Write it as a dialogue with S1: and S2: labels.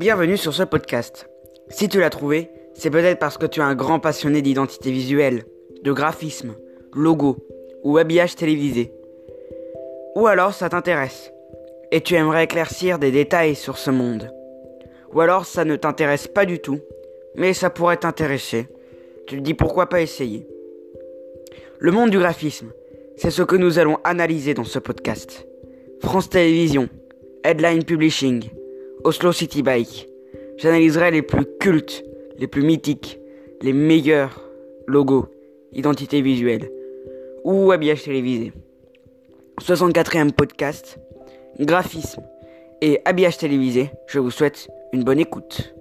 S1: Bienvenue sur ce podcast. Si tu l'as trouvé, c'est peut-être parce que tu es un grand passionné d'identité visuelle, de graphisme, logo ou habillage télévisé. Ou alors ça t'intéresse et tu aimerais éclaircir des détails sur ce monde. Ou alors ça ne t'intéresse pas du tout, mais ça pourrait t'intéresser. Tu te dis pourquoi pas essayer. Le monde du graphisme, c'est ce que nous allons analyser dans ce podcast. France Télévisions, Headline Publishing, Oslo City Bike. J'analyserai les plus cultes, les plus mythiques, les meilleurs logos, identités visuelles ou habillage télévisé. 64e podcast, graphisme et habillage télévisé. Je vous souhaite une bonne écoute.